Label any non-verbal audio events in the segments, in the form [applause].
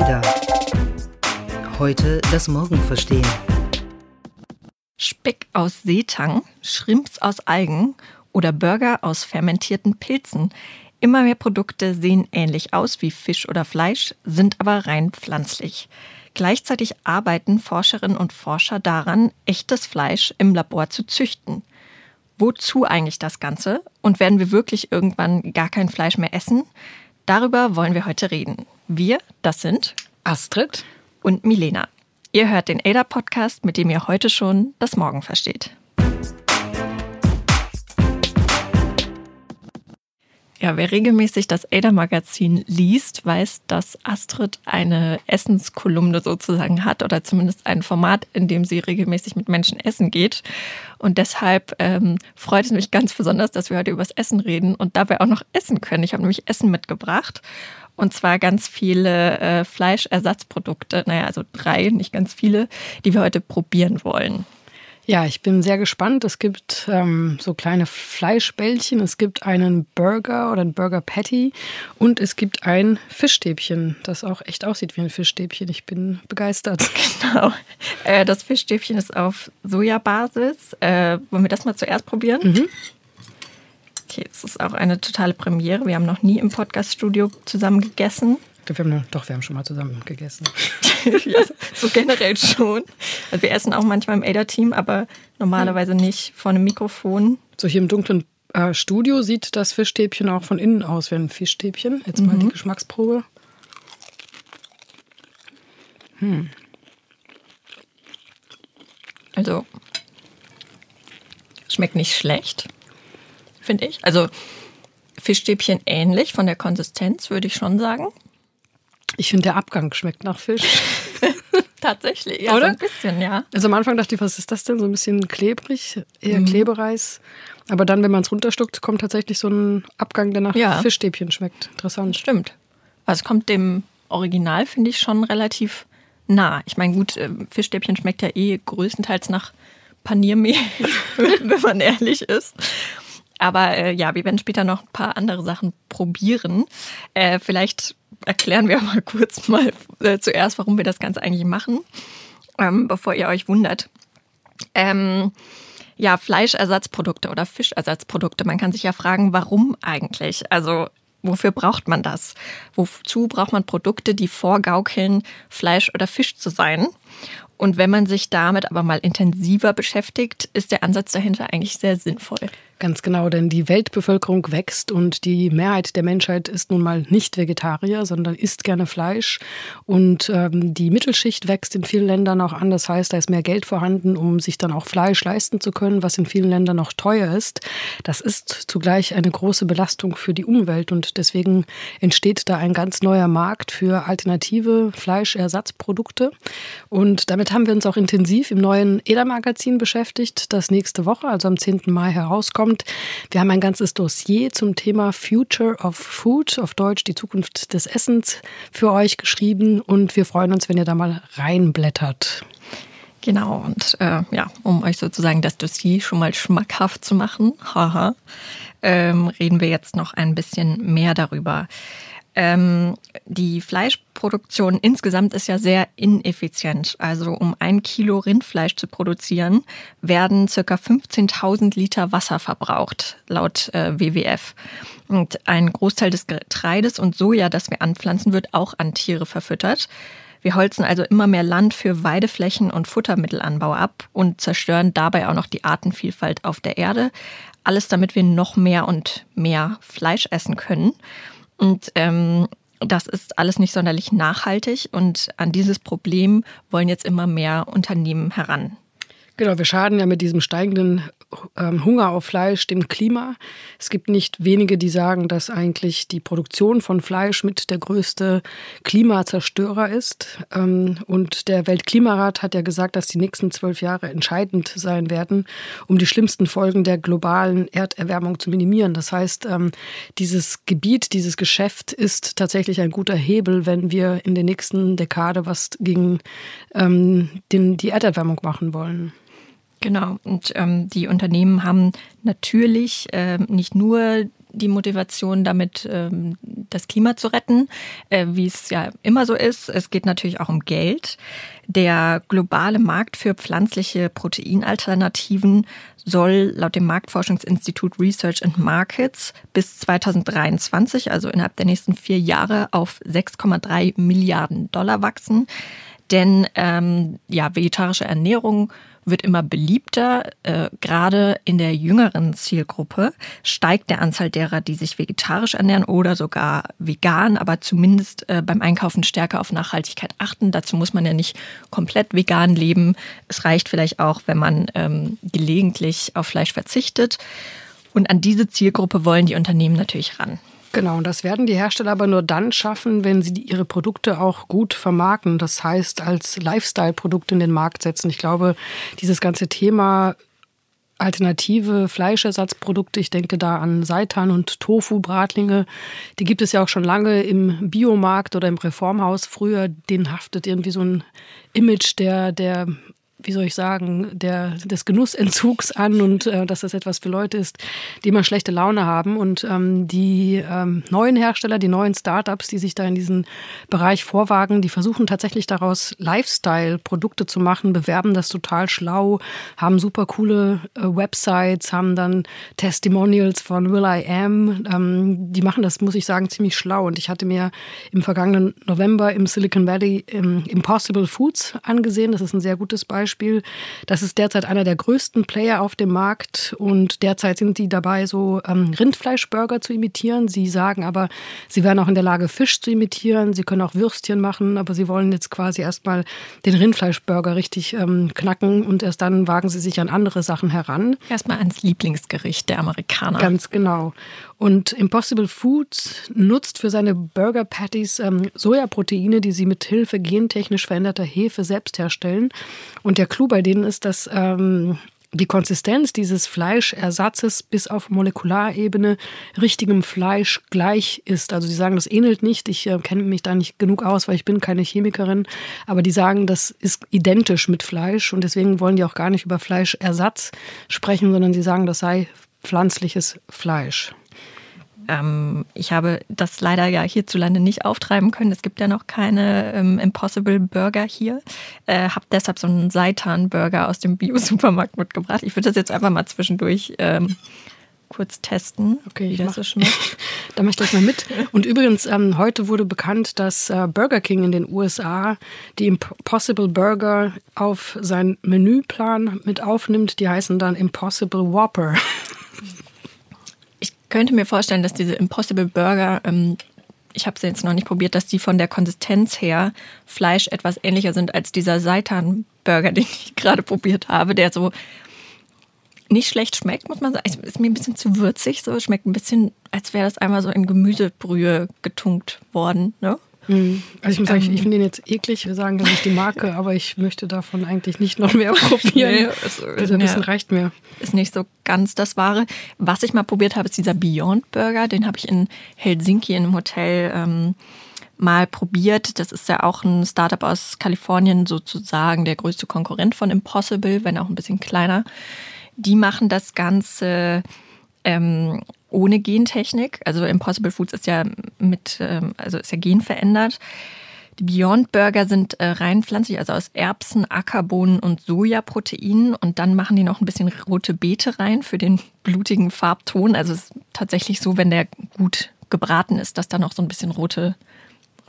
Ada. Heute das Morgen verstehen. Speck aus Seetang, Shrimps aus Algen oder Burger aus fermentierten Pilzen. Immer mehr Produkte sehen ähnlich aus wie Fisch oder Fleisch, sind aber rein pflanzlich. Gleichzeitig arbeiten Forscherinnen und Forscher daran, echtes Fleisch im Labor zu züchten. Wozu eigentlich das Ganze? Und werden wir wirklich irgendwann gar kein Fleisch mehr essen? Darüber wollen wir heute reden. Wir, das sind Astrid und Milena. Ihr hört den ADA-Podcast, mit dem ihr heute schon das Morgen versteht. Ja, wer regelmäßig das ADA-Magazin liest, weiß, dass Astrid eine Essenskolumne sozusagen hat oder zumindest ein Format, in dem sie regelmäßig mit Menschen essen geht. Und deshalb ähm, freut es mich ganz besonders, dass wir heute über das Essen reden und dabei auch noch essen können. Ich habe nämlich Essen mitgebracht. Und zwar ganz viele äh, Fleischersatzprodukte, naja, also drei, nicht ganz viele, die wir heute probieren wollen. Ja, ich bin sehr gespannt. Es gibt ähm, so kleine Fleischbällchen, es gibt einen Burger oder ein Burger Patty und es gibt ein Fischstäbchen, das auch echt aussieht wie ein Fischstäbchen. Ich bin begeistert. [laughs] Genau. Äh, das Fischstäbchen ist auf Sojabasis. Äh, wollen wir das mal zuerst probieren? Mhm. Okay, das ist auch eine totale Premiere. Wir haben noch nie im Podcast-Studio zusammen gegessen. Wir haben, doch, wir haben schon mal zusammen gegessen. [laughs] ja, so generell schon. Also wir essen auch manchmal im ADA-Team, aber normalerweise nicht vor einem Mikrofon. So hier im dunklen äh, Studio sieht das Fischstäbchen auch von innen aus wie ein Fischstäbchen. Jetzt mal die mhm. Geschmacksprobe. Hm. Also schmeckt nicht schlecht, finde ich. Also Fischstäbchen ähnlich von der Konsistenz, würde ich schon sagen. Ich finde, der Abgang schmeckt nach Fisch. [laughs] Tatsächlich, ja, Oder? so ein bisschen, ja. Also am Anfang dachte ich, was ist das denn? So ein bisschen klebrig, eher mhm. Klebereis. Aber dann, wenn man es runterstuckt, kommt tatsächlich so ein Abgang, der nach ja. Fischstäbchen schmeckt. Interessant. Stimmt. Also es kommt dem Original, finde ich, schon relativ nah. Ich meine, gut, äh, Fischstäbchen schmeckt ja eh größtenteils nach Paniermehl, [laughs] wenn man ehrlich ist. Aber äh, ja, wir werden später noch ein paar andere Sachen probieren. Äh, vielleicht erklären wir [laughs] mal kurz mal äh, zuerst, warum wir das Ganze eigentlich machen, ähm, bevor ihr euch wundert. Ähm, ja, Fleischersatzprodukte oder Fischersatzprodukte. Man kann sich ja fragen, warum eigentlich? Also wofür braucht man das? Wozu braucht man Produkte, die vorgaukeln, Fleisch oder Fisch zu sein? Und wenn man sich damit aber mal intensiver beschäftigt, ist der Ansatz dahinter eigentlich sehr sinnvoll. Ganz genau, denn die Weltbevölkerung wächst und die Mehrheit der Menschheit ist nun mal nicht Vegetarier, sondern isst gerne Fleisch. Und ähm, die Mittelschicht wächst in vielen Ländern auch an. Das heißt, da ist mehr Geld vorhanden, um sich dann auch Fleisch leisten zu können, was in vielen Ländern noch teuer ist. Das ist zugleich eine große Belastung für die Umwelt und deswegen entsteht da ein ganz neuer Markt für alternative Fleischersatzprodukte. Und damit haben wir uns auch intensiv im neuen EDA-Magazin beschäftigt, das nächste Woche, also am 10. Mai herauskommt kommt. Wir haben ein ganzes Dossier zum Thema Future of Food, auf Deutsch die Zukunft des Essens, für euch geschrieben und wir freuen uns, wenn ihr da mal reinblättert. Genau, und äh, ja, um euch sozusagen das Dossier schon mal schmackhaft zu machen, haha, ähm, reden wir jetzt noch ein bisschen mehr darüber. Ähm, die Fleischproduktion insgesamt ist ja sehr ineffizient. Also um ein Kilo Rindfleisch zu produzieren, werden circa 15.000 Liter Wasser verbraucht, laut äh, WWF. Und ein Großteil des Getreides und Soja, das wir anpflanzen, wird auch an Tiere verfüttert. Wir holzen also immer mehr Land für Weideflächen und Futtermittelanbau ab und zerstören dabei auch noch die Artenvielfalt auf der Erde. Alles damit wir noch mehr und mehr Fleisch essen können. Und ähm, das ist alles nicht sonderlich nachhaltig und an dieses Problem wollen jetzt immer mehr Unternehmen heran. Genau, wir schaden ja mit diesem steigenden Hunger auf Fleisch dem Klima. Es gibt nicht wenige, die sagen, dass eigentlich die Produktion von Fleisch mit der größte Klimazerstörer ist. Ähm, und der Weltklimarat hat ja gesagt, dass die nächsten zwölf Jahre entscheidend sein werden, um die schlimmsten Folgen der globalen Erderwärmung zu minimieren. Das heißt, ähm, dieses Gebiet, dieses Geschäft ist tatsächlich ein guter Hebel, wenn wir in der nächsten Dekade was gegen ähm, den, die Erderwärmung machen wollen. Genau. Und ähm, die Unternehmen haben natürlich äh, nicht nur die Motivation, damit ähm, das Klima zu retten, äh, wie es ja immer so ist. Es geht natürlich auch um Geld. Der globale Markt für pflanzliche Proteinalternativen soll laut dem Marktforschungsinstitut Research and Markets bis 2023, also innerhalb der nächsten vier Jahre, auf 6,3 Milliarden Dollar wachsen. Denn ähm, ja, vegetarische Ernährung wird immer beliebter. Äh, gerade in der jüngeren Zielgruppe steigt der Anzahl derer, die sich vegetarisch ernähren oder sogar vegan, aber zumindest äh, beim Einkaufen stärker auf Nachhaltigkeit achten. Dazu muss man ja nicht komplett vegan leben. Es reicht vielleicht auch, wenn man ähm, gelegentlich auf Fleisch verzichtet. Und an diese Zielgruppe wollen die Unternehmen natürlich ran. Genau, und das werden die Hersteller aber nur dann schaffen, wenn sie ihre Produkte auch gut vermarkten. Das heißt, als Lifestyle-Produkt in den Markt setzen. Ich glaube, dieses ganze Thema alternative Fleischersatzprodukte, ich denke da an Seitan und Tofu-Bratlinge, die gibt es ja auch schon lange im Biomarkt oder im Reformhaus. Früher, denen haftet irgendwie so ein Image der, der wie soll ich sagen, der, des Genussentzugs an und äh, dass das etwas für Leute ist, die immer schlechte Laune haben. Und ähm, die ähm, neuen Hersteller, die neuen Startups, die sich da in diesen Bereich vorwagen, die versuchen tatsächlich daraus Lifestyle-Produkte zu machen, bewerben das total schlau, haben super coole äh, Websites, haben dann Testimonials von Will I Am. Ähm, die machen das, muss ich sagen, ziemlich schlau. Und ich hatte mir im vergangenen November im Silicon Valley im Impossible Foods angesehen. Das ist ein sehr gutes Beispiel Beispiel. Das ist derzeit einer der größten Player auf dem Markt und derzeit sind die dabei, so ähm, Rindfleischburger zu imitieren. Sie sagen aber, sie wären auch in der Lage, Fisch zu imitieren. Sie können auch Würstchen machen, aber sie wollen jetzt quasi erstmal den Rindfleischburger richtig ähm, knacken und erst dann wagen sie sich an andere Sachen heran. Erstmal ans Lieblingsgericht der Amerikaner. Ganz genau. Und Impossible Foods nutzt für seine Burger Patties ähm, Sojaproteine, die sie mit Hilfe gentechnisch veränderter Hefe selbst herstellen. Und der Clou bei denen ist, dass ähm, die Konsistenz dieses Fleischersatzes bis auf Molekularebene richtigem Fleisch gleich ist. Also sie sagen, das ähnelt nicht. Ich äh, kenne mich da nicht genug aus, weil ich bin keine Chemikerin. Aber die sagen, das ist identisch mit Fleisch und deswegen wollen die auch gar nicht über Fleischersatz sprechen, sondern sie sagen, das sei pflanzliches Fleisch. Ähm, ich habe das leider ja hierzulande nicht auftreiben können. Es gibt ja noch keine ähm, Impossible Burger hier. Äh, habe deshalb so einen Seitan-Burger aus dem Bio-Supermarkt mitgebracht. Ich würde das jetzt einfach mal zwischendurch ähm, kurz testen, okay, wie das mach, so schmeckt. [laughs] da mache ich gleich mal mit. Und übrigens, ähm, heute wurde bekannt, dass äh, Burger King in den USA die Impossible Burger auf seinen Menüplan mit aufnimmt. Die heißen dann Impossible Whopper. [laughs] könnte mir vorstellen, dass diese Impossible Burger, ähm, ich habe sie jetzt noch nicht probiert, dass die von der Konsistenz her Fleisch etwas ähnlicher sind als dieser Seitan-Burger, [laughs] den ich gerade probiert habe, der so nicht schlecht schmeckt, muss man sagen. Ist mir ein bisschen zu würzig, so schmeckt ein bisschen, als wäre das einmal so in Gemüsebrühe getunkt worden. Ne? Mhm. Also ich muss sagen, ich, ich finde den jetzt eklig. Wir sagen das nicht die Marke, [laughs] aber ich möchte davon eigentlich nicht noch mehr probieren. nee, es, Dieser Bissen ja, reicht mir. Ist nicht so ganz das Wahre. Was ich mal probiert habe, ist dieser Beyond Burger. Den habe ich in Helsinki in einem Hotel ähm, mal probiert. Das ist ja auch ein Startup aus Kalifornien, sozusagen der größte Konkurrent von Impossible, wenn auch ein bisschen kleiner. Die machen das Ganze ähm, ohne Gentechnik. Also Impossible Foods ist ja mit, ähm, also ist ja genverändert. Die Beyond Burger sind äh, rein pflanzlich, also aus Erbsen, Ackerbohnen und Sojaproteinen. Und dann machen die noch ein bisschen rote Beete rein für den blutigen Farbton. Also es ist tatsächlich so, wenn der gut gebraten ist, dass da noch so ein bisschen rote,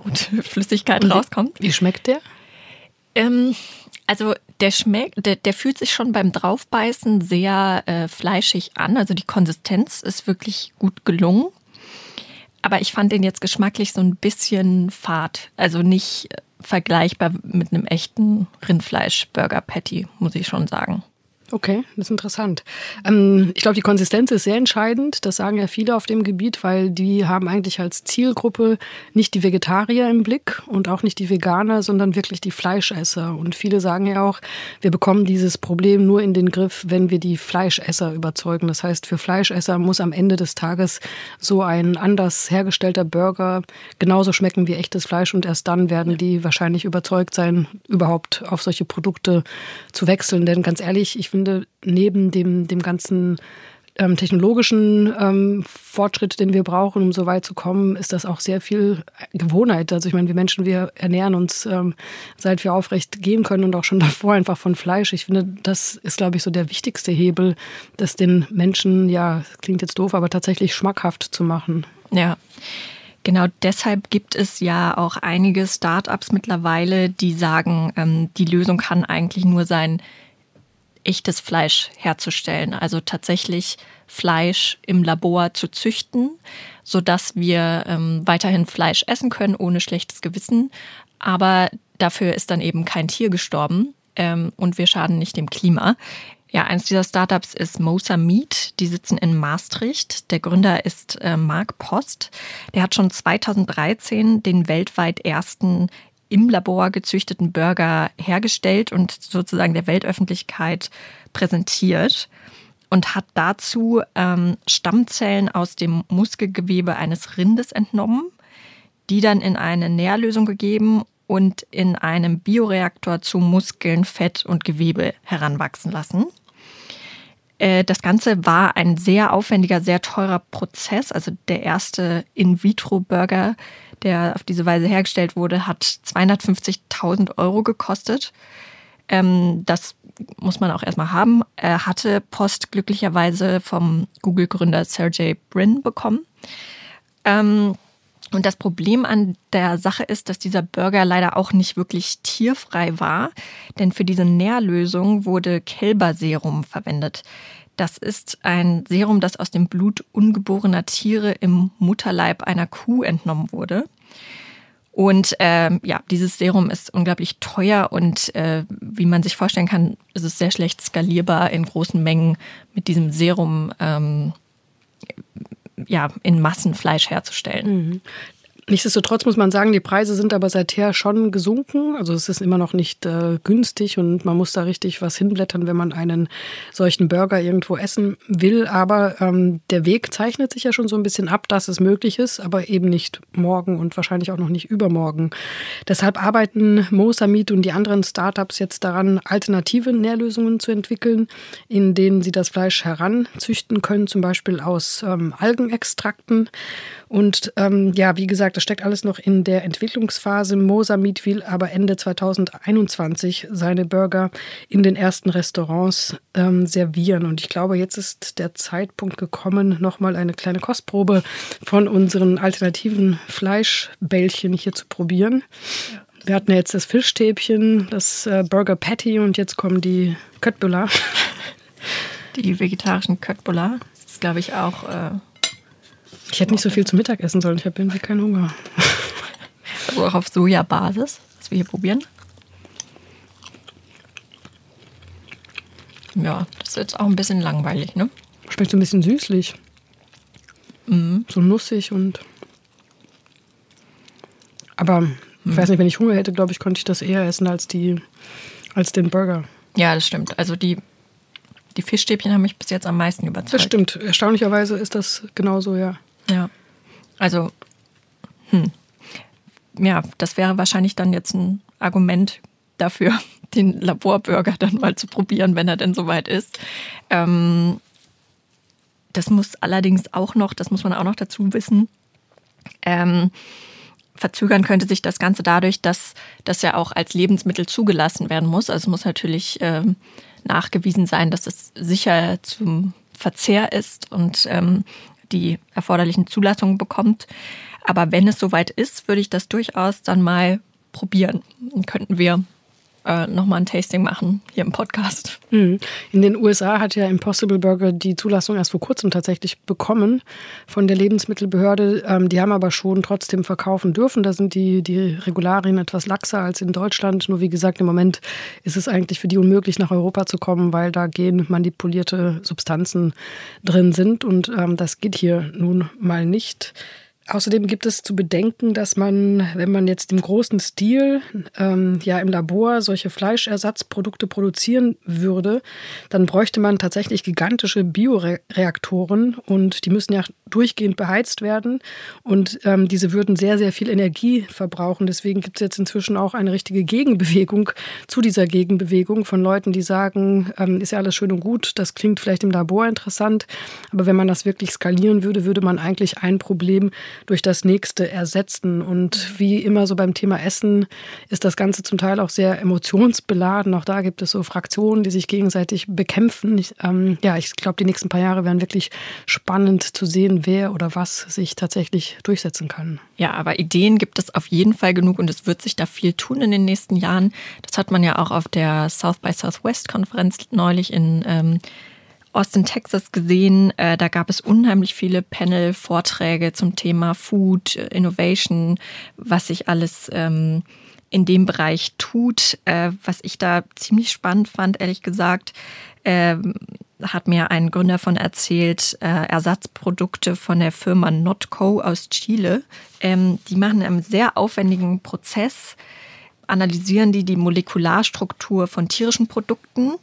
rote [laughs] Flüssigkeit wie, rauskommt. Wie schmeckt der? Ähm, also der schmeckt, der, der fühlt sich schon beim Draufbeißen sehr äh, fleischig an. Also die Konsistenz ist wirklich gut gelungen. Aber ich fand den jetzt geschmacklich so ein bisschen fad. Also nicht vergleichbar mit einem echten Rindfleisch-Burger-Patty, muss ich schon sagen. Okay, das ist interessant. Ähm, ich glaube, die Konsistenz ist sehr entscheidend. Das sagen ja viele auf dem Gebiet, weil die haben eigentlich als Zielgruppe nicht die Vegetarier im Blick und auch nicht die Veganer, sondern wirklich die Fleischesser. Und viele sagen ja auch, wir bekommen dieses Problem nur in den Griff, wenn wir die Fleischesser überzeugen. Das heißt, für Fleischesser muss am Ende des Tages so ein anders hergestellter Burger genauso schmecken wie echtes Fleisch und erst dann werden die wahrscheinlich überzeugt sein, überhaupt auf solche Produkte zu wechseln. Denn ganz ehrlich, ich finde, neben dem, dem ganzen ähm, technologischen ähm, Fortschritt, den wir brauchen, um so weit zu kommen, ist das auch sehr viel Gewohnheit. Also ich meine, wir Menschen, wir ernähren uns, ähm, seit wir aufrecht gehen können und auch schon [laughs] davor einfach von Fleisch. Ich finde, das ist, glaube ich, so der wichtigste Hebel, das den Menschen, ja, klingt jetzt doof, aber tatsächlich schmackhaft zu machen. Ja. Genau deshalb gibt es ja auch einige Startups mittlerweile, die sagen, ähm, die Lösung kann eigentlich nur sein, echtes Fleisch herzustellen. Also tatsächlich Fleisch im Labor zu züchten, sodass wir ähm, weiterhin Fleisch essen können ohne schlechtes Gewissen. Aber dafür ist dann eben kein Tier gestorben ähm, und wir schaden nicht dem Klima. Ja, eins dieser Startups ist Mosa Meat. Die sitzen in Maastricht. Der Gründer ist äh, Mark Post. Der hat schon 2013 den weltweit ersten im Labor gezüchteten Burger hergestellt und sozusagen der Weltöffentlichkeit präsentiert und hat dazu ähm, Stammzellen aus dem Muskelgewebe eines Rindes entnommen, die dann in eine Nährlösung gegeben und in einem Bioreaktor zu Muskeln, Fett und Gewebe heranwachsen lassen. Äh, das Ganze war ein sehr aufwendiger, sehr teurer Prozess. Also der erste In-vitro-Burger, der auf diese Weise hergestellt wurde, hat 250.000 Euro gekostet. Ähm, das muss man auch erstmal haben. Er hatte Post glücklicherweise vom Google-Gründer Sergey Brin bekommen. Ähm, und das Problem an der Sache ist, dass dieser Burger leider auch nicht wirklich tierfrei war, denn für diese Nährlösung wurde Kälberserum verwendet. Das ist ein Serum, das aus dem Blut ungeborener Tiere im Mutterleib einer Kuh entnommen wurde. Und äh, ja, dieses Serum ist unglaublich teuer und äh, wie man sich vorstellen kann, ist es sehr schlecht skalierbar in großen Mengen mit diesem Serum ähm, ja, in Massen Fleisch herzustellen. Mhm. Nichtsdestotrotz muss man sagen, die Preise sind aber seither schon gesunken. Also es ist immer noch nicht äh, günstig und man muss da richtig was hinblättern, wenn man einen solchen Burger irgendwo essen will. Aber ähm, der Weg zeichnet sich ja schon so ein bisschen ab, dass es möglich ist, aber eben nicht morgen und wahrscheinlich auch noch nicht übermorgen. Deshalb arbeiten Mosamid und die anderen Startups jetzt daran, alternative Nährlösungen zu entwickeln, in denen sie das Fleisch heranzüchten können, zum Beispiel aus ähm, Algenextrakten. Und ähm, ja, wie gesagt, das steckt alles noch in der Entwicklungsphase. Mosamid will aber Ende 2021 seine Burger in den ersten Restaurants ähm, servieren. Und ich glaube, jetzt ist der Zeitpunkt gekommen, nochmal eine kleine Kostprobe von unseren alternativen Fleischbällchen hier zu probieren. Ja. Wir hatten jetzt das Fischstäbchen, das äh, Burger Patty und jetzt kommen die Köttbullar. Die vegetarischen Köttbullar. Das ist, glaube ich, auch äh, ich hätte nicht so viel zu Mittag essen sollen. Ich habe irgendwie keinen Hunger. Also auch auf Sojabasis, was wir hier probieren. Ja, das ist jetzt auch ein bisschen langweilig, ne? Schmeckt so ein bisschen süßlich. Mhm. So nussig und. Aber mhm. ich weiß nicht, wenn ich Hunger hätte, glaube ich, konnte ich das eher essen als, die, als den Burger. Ja, das stimmt. Also die, die Fischstäbchen haben mich bis jetzt am meisten überzeugt. Das stimmt. Erstaunlicherweise ist das genauso, ja. Ja. Also, hm. Ja, das wäre wahrscheinlich dann jetzt ein Argument dafür, [laughs] den Laborburger dann mal zu probieren, wenn er denn soweit ist. Ähm, das muss allerdings auch noch, das muss man auch noch dazu wissen, ähm, verzögern könnte sich das Ganze dadurch, dass das ja auch als Lebensmittel zugelassen werden muss. Also es muss natürlich ähm, nachgewiesen sein, dass es sicher zum Verzehr ist und ähm, die erforderlichen Zulassungen bekommt. Aber wenn es soweit ist, würde ich das durchaus dann mal probieren. Dann könnten wir äh, nochmal ein Tasting machen hier im Podcast. Mhm. In den USA hat ja Impossible Burger die Zulassung erst vor kurzem tatsächlich bekommen von der Lebensmittelbehörde. Ähm, die haben aber schon trotzdem verkaufen dürfen. Da sind die, die Regularien etwas laxer als in Deutschland. Nur wie gesagt, im Moment ist es eigentlich für die unmöglich, nach Europa zu kommen, weil da gen manipulierte Substanzen drin sind. Und ähm, das geht hier nun mal nicht. Außerdem gibt es zu bedenken, dass man, wenn man jetzt im großen Stil ähm, ja im Labor solche Fleischersatzprodukte produzieren würde, dann bräuchte man tatsächlich gigantische Bioreaktoren und die müssen ja durchgehend beheizt werden und ähm, diese würden sehr, sehr viel Energie verbrauchen. Deswegen gibt es jetzt inzwischen auch eine richtige Gegenbewegung zu dieser Gegenbewegung von Leuten, die sagen, ähm, ist ja alles schön und gut, das klingt vielleicht im Labor interessant, aber wenn man das wirklich skalieren würde, würde man eigentlich ein Problem durch das nächste ersetzen. Und wie immer so beim Thema Essen ist das Ganze zum Teil auch sehr emotionsbeladen. Auch da gibt es so Fraktionen, die sich gegenseitig bekämpfen. Ich, ähm, ja, ich glaube, die nächsten paar Jahre werden wirklich spannend zu sehen, wer oder was sich tatsächlich durchsetzen kann. Ja, aber Ideen gibt es auf jeden Fall genug und es wird sich da viel tun in den nächsten Jahren. Das hat man ja auch auf der South by Southwest Konferenz neulich in ähm, Austin, Texas gesehen. Äh, da gab es unheimlich viele Panel-Vorträge zum Thema Food, äh, Innovation, was sich alles ähm, in dem Bereich tut. Äh, was ich da ziemlich spannend fand, ehrlich gesagt, äh, hat mir ein Gründer von erzählt, äh, Ersatzprodukte von der Firma Notco aus Chile. Ähm, die machen einen sehr aufwendigen Prozess, analysieren die die Molekularstruktur von tierischen Produkten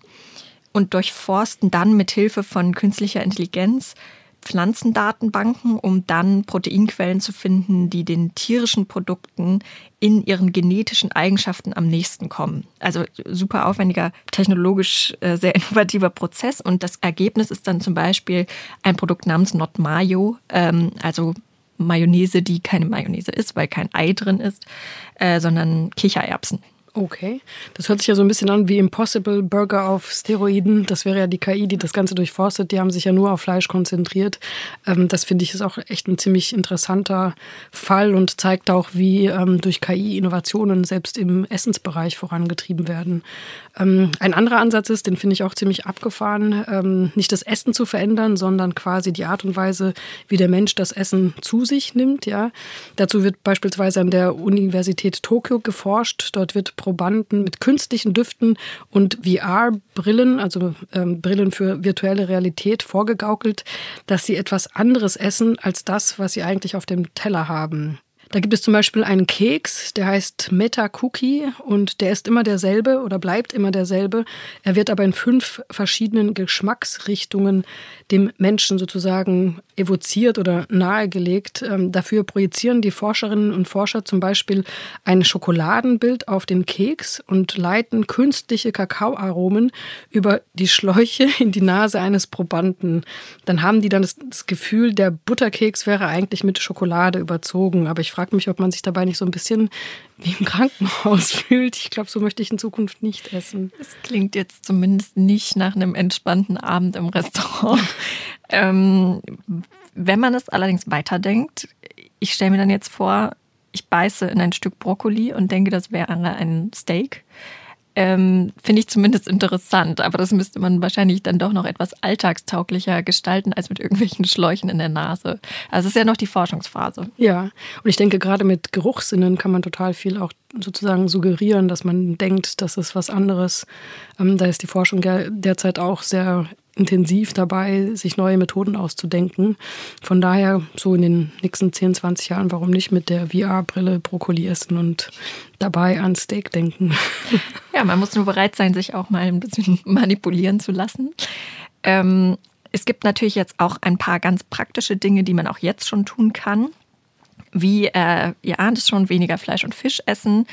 und durchforsten dann mit Hilfe von künstlicher Intelligenz Pflanzendatenbanken, um dann Proteinquellen zu finden, die den tierischen Produkten in ihren genetischen Eigenschaften am nächsten kommen. Also super aufwendiger, technologisch äh, sehr [laughs] innovativer Prozess. Und das Ergebnis ist dann zum Beispiel ein Produkt namens Not Mayo, ähm, also Mayonnaise, die keine Mayonnaise ist, weil kein Ei drin ist, äh, sondern Kichererbsen. Okay, das hört sich ja so ein bisschen an wie Impossible Burger auf Steroiden. Das wäre ja die KI, die das Ganze durchforstet. Die haben sich ja nur auf Fleisch konzentriert. Ähm, das finde ich ist auch echt ein ziemlich interessanter Fall und zeigt auch, wie ähm, durch KI Innovationen selbst im Essensbereich vorangetrieben werden. Ähm, ein anderer Ansatz ist, den finde ich auch ziemlich abgefahren, nicht das Essen zu verändern, sondern quasi die Art und Weise, wie der Mensch das Essen zu sich nimmt. Ja, dazu wird beispielsweise an der Universität Tokio geforscht. Dort wird Probanden mit künstlichen Düften und VR-Brillen, also ähm, Brillen für virtuelle Realität, vorgegaukelt, dass sie etwas anderes essen als das, was sie eigentlich auf dem Teller haben. Da gibt es zum Beispiel einen Keks, der heißt Meta Cookie und der ist immer derselbe oder bleibt immer derselbe. Er wird aber in fünf verschiedenen Geschmacksrichtungen dem Menschen sozusagen evoziert oder nahegelegt. Ähm, dafür projizieren die Forscherinnen und Forscher zum Beispiel ein Schokoladenbild auf den Keks und leiten künstliche Kakaoaromen über die Schläuche in die Nase eines Probanden. Dann haben die dann das, das Gefühl, der Butterkeks wäre eigentlich mit Schokolade überzogen. Aber ich frage frage mich, ob man sich dabei nicht so ein bisschen wie im Krankenhaus [laughs] fühlt. Ich glaube, so möchte ich in Zukunft nicht essen. Es klingt jetzt zumindest nicht nach einem entspannten Abend im Restaurant. [laughs] ähm, wenn man es allerdings weiterdenkt, ich stelle mir dann jetzt vor, ich beiße in ein Stück Brokkoli und denke, das wäre ein Steak ähm, finde ich zumindest interessant. Aber das müsste man wahrscheinlich dann doch noch etwas alltagstauglicher gestalten als mit irgendwelchen Schläuchen in der Nase. Also es ist ja noch die Forschungsphase. Ja, und ich denke, gerade mit Geruchssinnen kann man total viel auch sozusagen suggerieren, dass man denkt, das ist was anderes. Ähm, da ist die Forschung derzeit auch sehr intensiv dabei, sich neue Methoden auszudenken. Von daher so in den nächsten 10, 20 Jahren, warum nicht mit der VR-Brille Brokkoli essen und dabei an Steak denken. [laughs] Ja, man muss nur bereit sein, sich auch mal ein bisschen [laughs] manipulieren zu lassen. Ähm, es gibt natürlich jetzt auch ein paar ganz praktische Dinge, die man auch jetzt schon tun kann. Wie, äh, ihr ahnt es schon, weniger Fleisch und Fisch essen.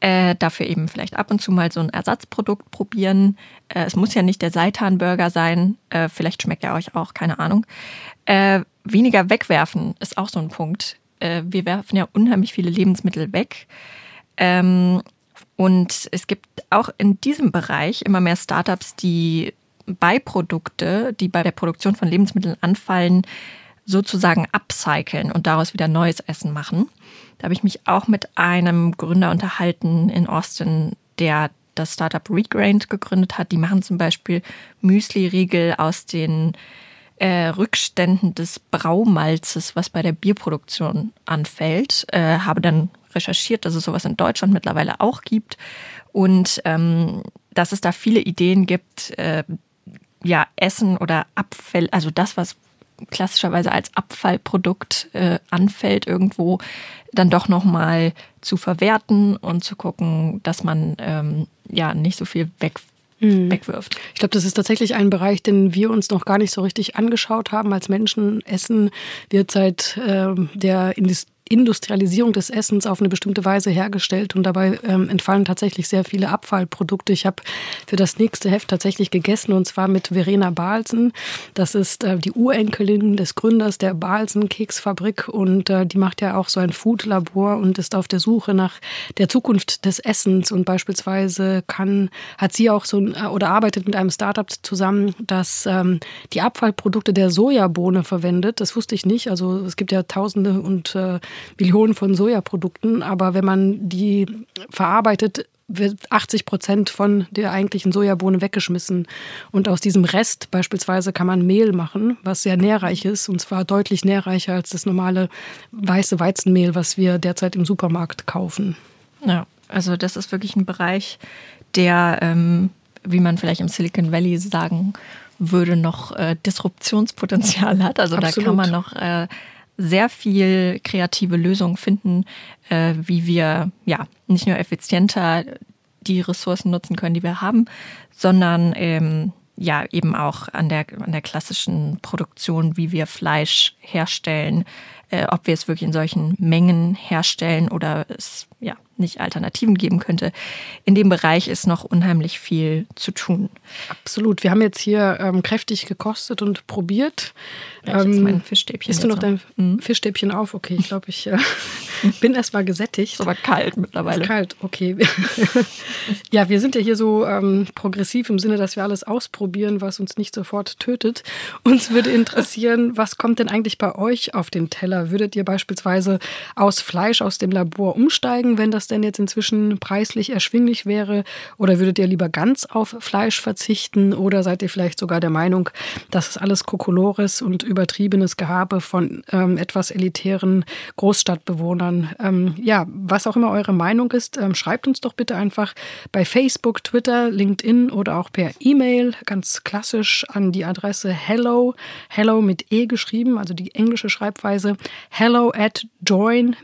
Äh, dafür eben vielleicht ab und zu mal so ein Ersatzprodukt probieren. Äh, es muss ja nicht der Seitan-Burger sein. Äh, vielleicht schmeckt er euch auch, keine Ahnung. Äh, weniger wegwerfen ist auch so ein Punkt. Äh, wir werfen ja unheimlich viele Lebensmittel weg. Ähm, und es gibt auch in diesem Bereich immer mehr Startups, die Beiprodukte, die bei der Produktion von Lebensmitteln anfallen, sozusagen upcyclen und daraus wieder neues Essen machen. Da habe ich mich auch mit einem Gründer unterhalten in Austin, der das Startup Regrained gegründet hat. Die machen zum Beispiel Müsli-Riegel aus den äh, Rückständen des Braumalzes, was bei der Bierproduktion anfällt. Äh, habe dann recherchiert, dass es sowas in Deutschland mittlerweile auch gibt und ähm, dass es da viele Ideen gibt, äh, ja, Essen oder Abfälle, also das, was klassischerweise als Abfallprodukt äh, anfällt irgendwo, dann doch nochmal zu verwerten und zu gucken, dass man ähm, ja nicht so viel weg mhm. wegwirft. Ich glaube, das ist tatsächlich ein Bereich, den wir uns noch gar nicht so richtig angeschaut haben als Menschen. Essen wird seit äh, der Industrie Industrialisierung des Essens auf eine bestimmte Weise hergestellt und dabei ähm, entfallen tatsächlich sehr viele Abfallprodukte. Ich habe für das nächste Heft tatsächlich gegessen und zwar mit Verena Balsen. Das ist äh, die Urenkelin des Gründers der Balsen Keksfabrik und äh, die macht ja auch so ein Foodlabor und ist auf der Suche nach der Zukunft des Essens und beispielsweise kann hat sie auch so äh, oder arbeitet mit einem Startup zusammen, das ähm, die Abfallprodukte der Sojabohne verwendet. Das wusste ich nicht. Also es gibt ja Tausende und äh, Millionen von Sojaprodukten, aber wenn man die verarbeitet, wird 80 Prozent von der eigentlichen Sojabohne weggeschmissen. Und aus diesem Rest beispielsweise kann man Mehl machen, was sehr nährreich ist, und zwar deutlich nährreicher als das normale weiße Weizenmehl, was wir derzeit im Supermarkt kaufen. Ja, also das ist wirklich ein Bereich, der, ähm, wie man vielleicht im Silicon Valley sagen würde, noch äh, Disruptionspotenzial hat. Also Absolut. da kann man noch äh, sehr viel kreative Lösungen finden, äh, wie wir ja nicht nur effizienter die Ressourcen nutzen können, die wir haben, sondern ähm, ja eben auch an der, an der klassischen Produktion, wie wir Fleisch herstellen, äh, ob wir es wirklich in solchen Mengen herstellen oder es ja nicht Alternativen geben könnte. In dem Bereich ist noch unheimlich viel zu tun. Absolut. Wir haben jetzt hier ähm, kräftig gekostet und probiert. Ja, ähm, mein Fischstäbchen. Isst du noch dein mhm. Fischstäbchen auf? Okay, ich glaube, ich äh, [laughs] bin erstmal gesättigt. Ist aber kalt mittlerweile. Ist kalt, okay. [laughs] ja, wir sind ja hier so ähm, progressiv im Sinne, dass wir alles ausprobieren, was uns nicht sofort tötet. Uns würde interessieren, was kommt denn eigentlich bei euch auf den Teller? Würdet ihr beispielsweise aus Fleisch aus dem Labor umsteigen, wenn das denn jetzt inzwischen preislich erschwinglich wäre? Oder würdet ihr lieber ganz auf Fleisch verzichten? Oder seid ihr vielleicht sogar der Meinung, dass es alles Kokolores und übertriebenes Gehabe von ähm, etwas elitären Großstadtbewohnern? Ähm, ja, was auch immer eure Meinung ist, ähm, schreibt uns doch bitte einfach bei Facebook, Twitter, LinkedIn oder auch per E-Mail, ganz klassisch an die Adresse hello, hello mit E geschrieben, also die englische Schreibweise, hello at join-ada.com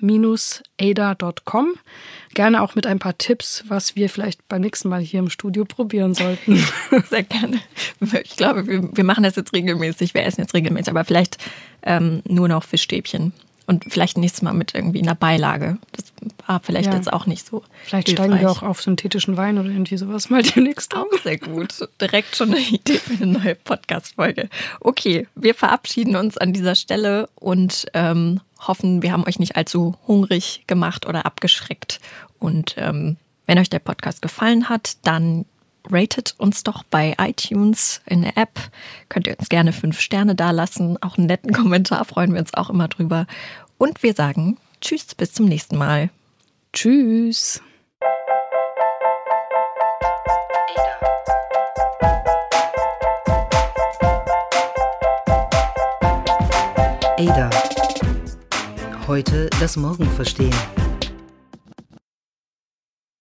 gerne auch mit ein paar Tipps, was wir vielleicht beim nächsten Mal hier im Studio probieren sollten. [laughs] Sehr gerne. Ich glaube, wir, wir machen das jetzt regelmäßig. Wir essen jetzt regelmäßig, aber vielleicht ähm, nur noch Fischstäbchen. Und vielleicht nächstes Mal mit irgendwie einer Beilage. Das war vielleicht ja. jetzt auch nicht so. Vielleicht hilfreich. steigen wir auch auf synthetischen Wein oder irgendwie sowas mal demnächst Auch sehr gut. Direkt schon eine Idee für eine neue Podcast-Folge. Okay, wir verabschieden uns an dieser Stelle und ähm, hoffen, wir haben euch nicht allzu hungrig gemacht oder abgeschreckt. Und ähm, wenn euch der Podcast gefallen hat, dann ratet uns doch bei iTunes in der App. Könnt ihr uns gerne fünf Sterne dalassen. Auch einen netten [laughs] Kommentar freuen wir uns auch immer drüber. Und wir sagen Tschüss, bis zum nächsten Mal. Tschüss. Ada. Heute das Morgen verstehen.